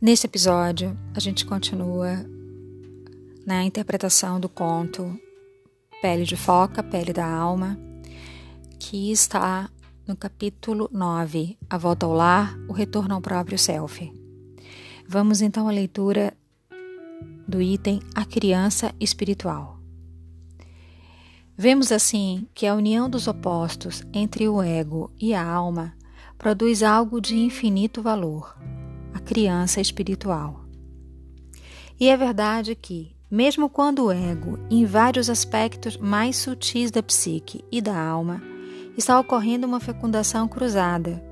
Nesse episódio, a gente continua na interpretação do conto Pele de Foca, Pele da Alma, que está no capítulo 9, A Volta ao Lar, o Retorno ao Próprio Self. Vamos então à leitura do item A Criança Espiritual. Vemos assim que a união dos opostos entre o ego e a alma produz algo de infinito valor, a criança espiritual. E é verdade que, mesmo quando o ego, em vários aspectos mais sutis da psique e da alma, está ocorrendo uma fecundação cruzada,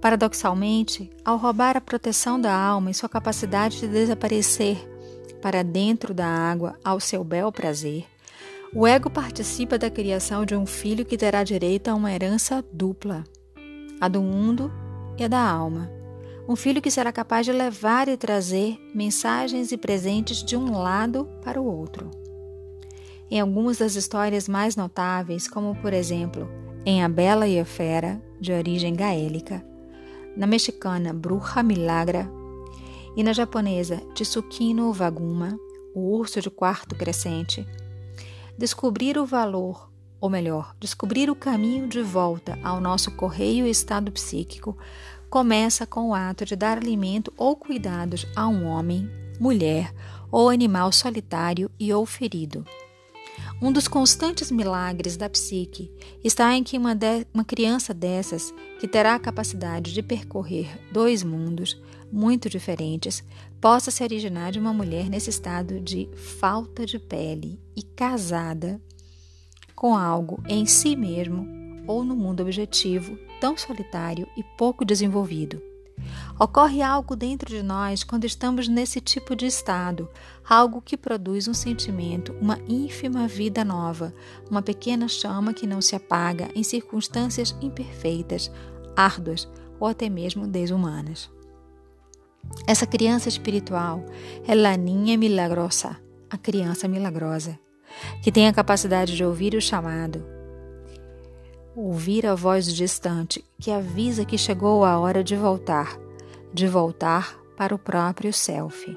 paradoxalmente, ao roubar a proteção da alma e sua capacidade de desaparecer para dentro da água ao seu bel prazer, o ego participa da criação de um filho que terá direito a uma herança dupla a do mundo e a da alma. Um filho que será capaz de levar e trazer mensagens e presentes de um lado para o outro. Em algumas das histórias mais notáveis, como por exemplo em A Bela e a Fera, de origem gaélica, na mexicana Bruja Milagra e na japonesa Tsukino Waguma, o urso de quarto crescente, descobrir o valor ou melhor, descobrir o caminho de volta ao nosso correio estado psíquico, começa com o ato de dar alimento ou cuidados a um homem, mulher ou animal solitário e ou ferido. Um dos constantes milagres da psique está em que uma, de, uma criança dessas, que terá a capacidade de percorrer dois mundos muito diferentes, possa se originar de uma mulher nesse estado de falta de pele e casada com algo em si mesmo ou no mundo objetivo tão solitário e pouco desenvolvido. Ocorre algo dentro de nós quando estamos nesse tipo de estado, algo que produz um sentimento, uma ínfima vida nova, uma pequena chama que não se apaga em circunstâncias imperfeitas, árduas ou até mesmo desumanas. Essa criança espiritual é Laninha Milagrosa, a criança milagrosa que tem a capacidade de ouvir o chamado, ouvir a voz distante que avisa que chegou a hora de voltar, de voltar para o próprio self.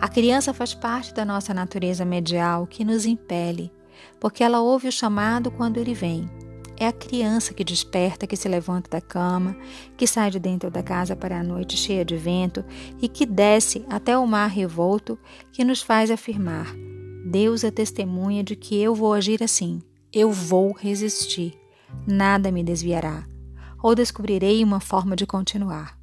A criança faz parte da nossa natureza medial que nos impele, porque ela ouve o chamado quando ele vem. É a criança que desperta, que se levanta da cama, que sai de dentro da casa para a noite cheia de vento e que desce até o mar revolto, que nos faz afirmar: Deus é testemunha de que eu vou agir assim. Eu vou resistir. Nada me desviará. Ou descobrirei uma forma de continuar.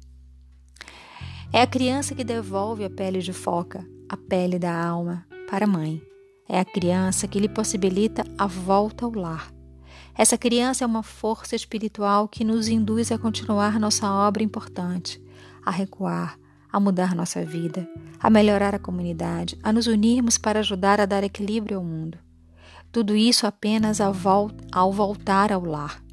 É a criança que devolve a pele de foca, a pele da alma, para a mãe. É a criança que lhe possibilita a volta ao lar. Essa criança é uma força espiritual que nos induz a continuar nossa obra importante, a recuar, a mudar nossa vida, a melhorar a comunidade, a nos unirmos para ajudar a dar equilíbrio ao mundo. Tudo isso apenas ao, vol ao voltar ao lar.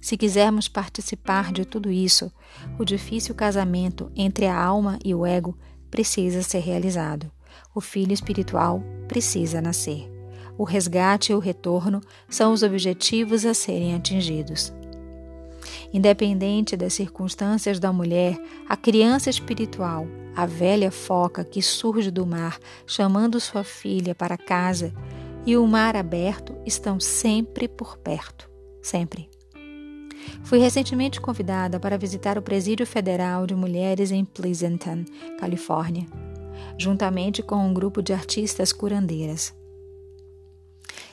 Se quisermos participar de tudo isso, o difícil casamento entre a alma e o ego precisa ser realizado. O filho espiritual precisa nascer. O resgate e o retorno são os objetivos a serem atingidos. Independente das circunstâncias da mulher, a criança espiritual, a velha foca que surge do mar chamando sua filha para casa e o mar aberto estão sempre por perto. Sempre. Fui recentemente convidada para visitar o Presídio Federal de Mulheres em Pleasanton, Califórnia, juntamente com um grupo de artistas curandeiras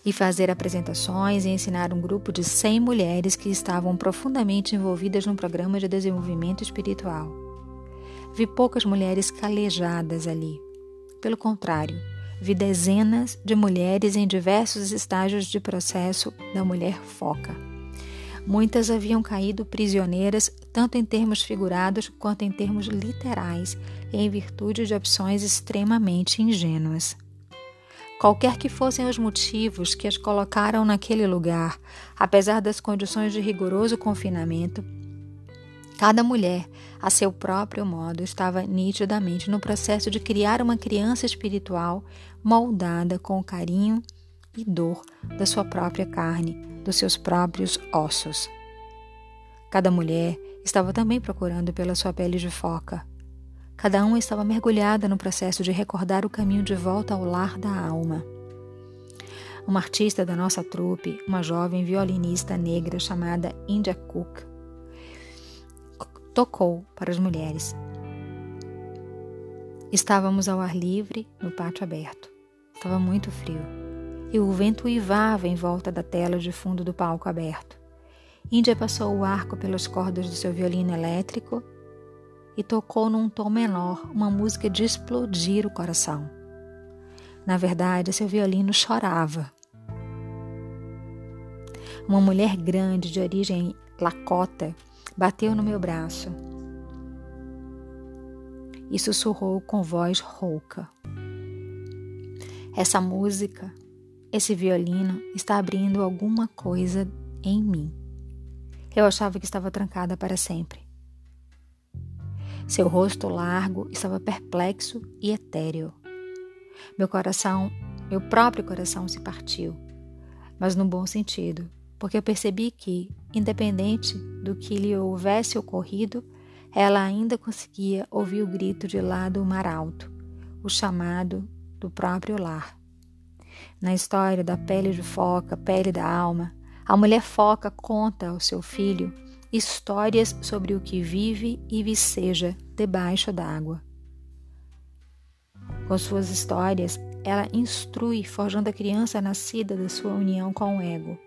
e fazer apresentações e ensinar um grupo de 100 mulheres que estavam profundamente envolvidas num programa de desenvolvimento espiritual. Vi poucas mulheres calejadas ali. Pelo contrário, vi dezenas de mulheres em diversos estágios de processo da mulher foca. Muitas haviam caído prisioneiras, tanto em termos figurados quanto em termos literais, em virtude de opções extremamente ingênuas. Qualquer que fossem os motivos que as colocaram naquele lugar, apesar das condições de rigoroso confinamento, cada mulher, a seu próprio modo, estava nitidamente no processo de criar uma criança espiritual moldada com o carinho e dor da sua própria carne, dos seus próprios ossos. Cada mulher estava também procurando pela sua pele de foca, Cada uma estava mergulhada no processo de recordar o caminho de volta ao lar da alma. Uma artista da nossa trupe, uma jovem violinista negra chamada India Cook, tocou para as mulheres. Estávamos ao ar livre, no pátio aberto. Estava muito frio e o vento uivava em volta da tela de fundo do palco aberto. Índia passou o arco pelas cordas do seu violino elétrico e tocou num tom menor uma música de explodir o coração. Na verdade, seu violino chorava. Uma mulher grande de origem lacota bateu no meu braço e sussurrou com voz rouca. Essa música, esse violino está abrindo alguma coisa em mim. Eu achava que estava trancada para sempre. Seu rosto largo estava perplexo e etéreo. Meu coração, meu próprio coração se partiu, mas no bom sentido, porque eu percebi que, independente do que lhe houvesse ocorrido, ela ainda conseguia ouvir o grito de lá do mar alto, o chamado do próprio lar. Na história da pele de foca, pele da alma, a mulher foca conta ao seu filho histórias sobre o que vive e viceja debaixo d'água. Com suas histórias, ela instrui, forjando a criança nascida da sua união com o ego.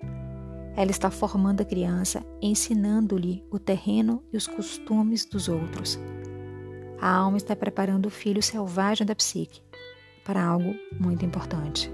Ela está formando a criança, ensinando-lhe o terreno e os costumes dos outros. A alma está preparando o filho selvagem da psique para algo muito importante.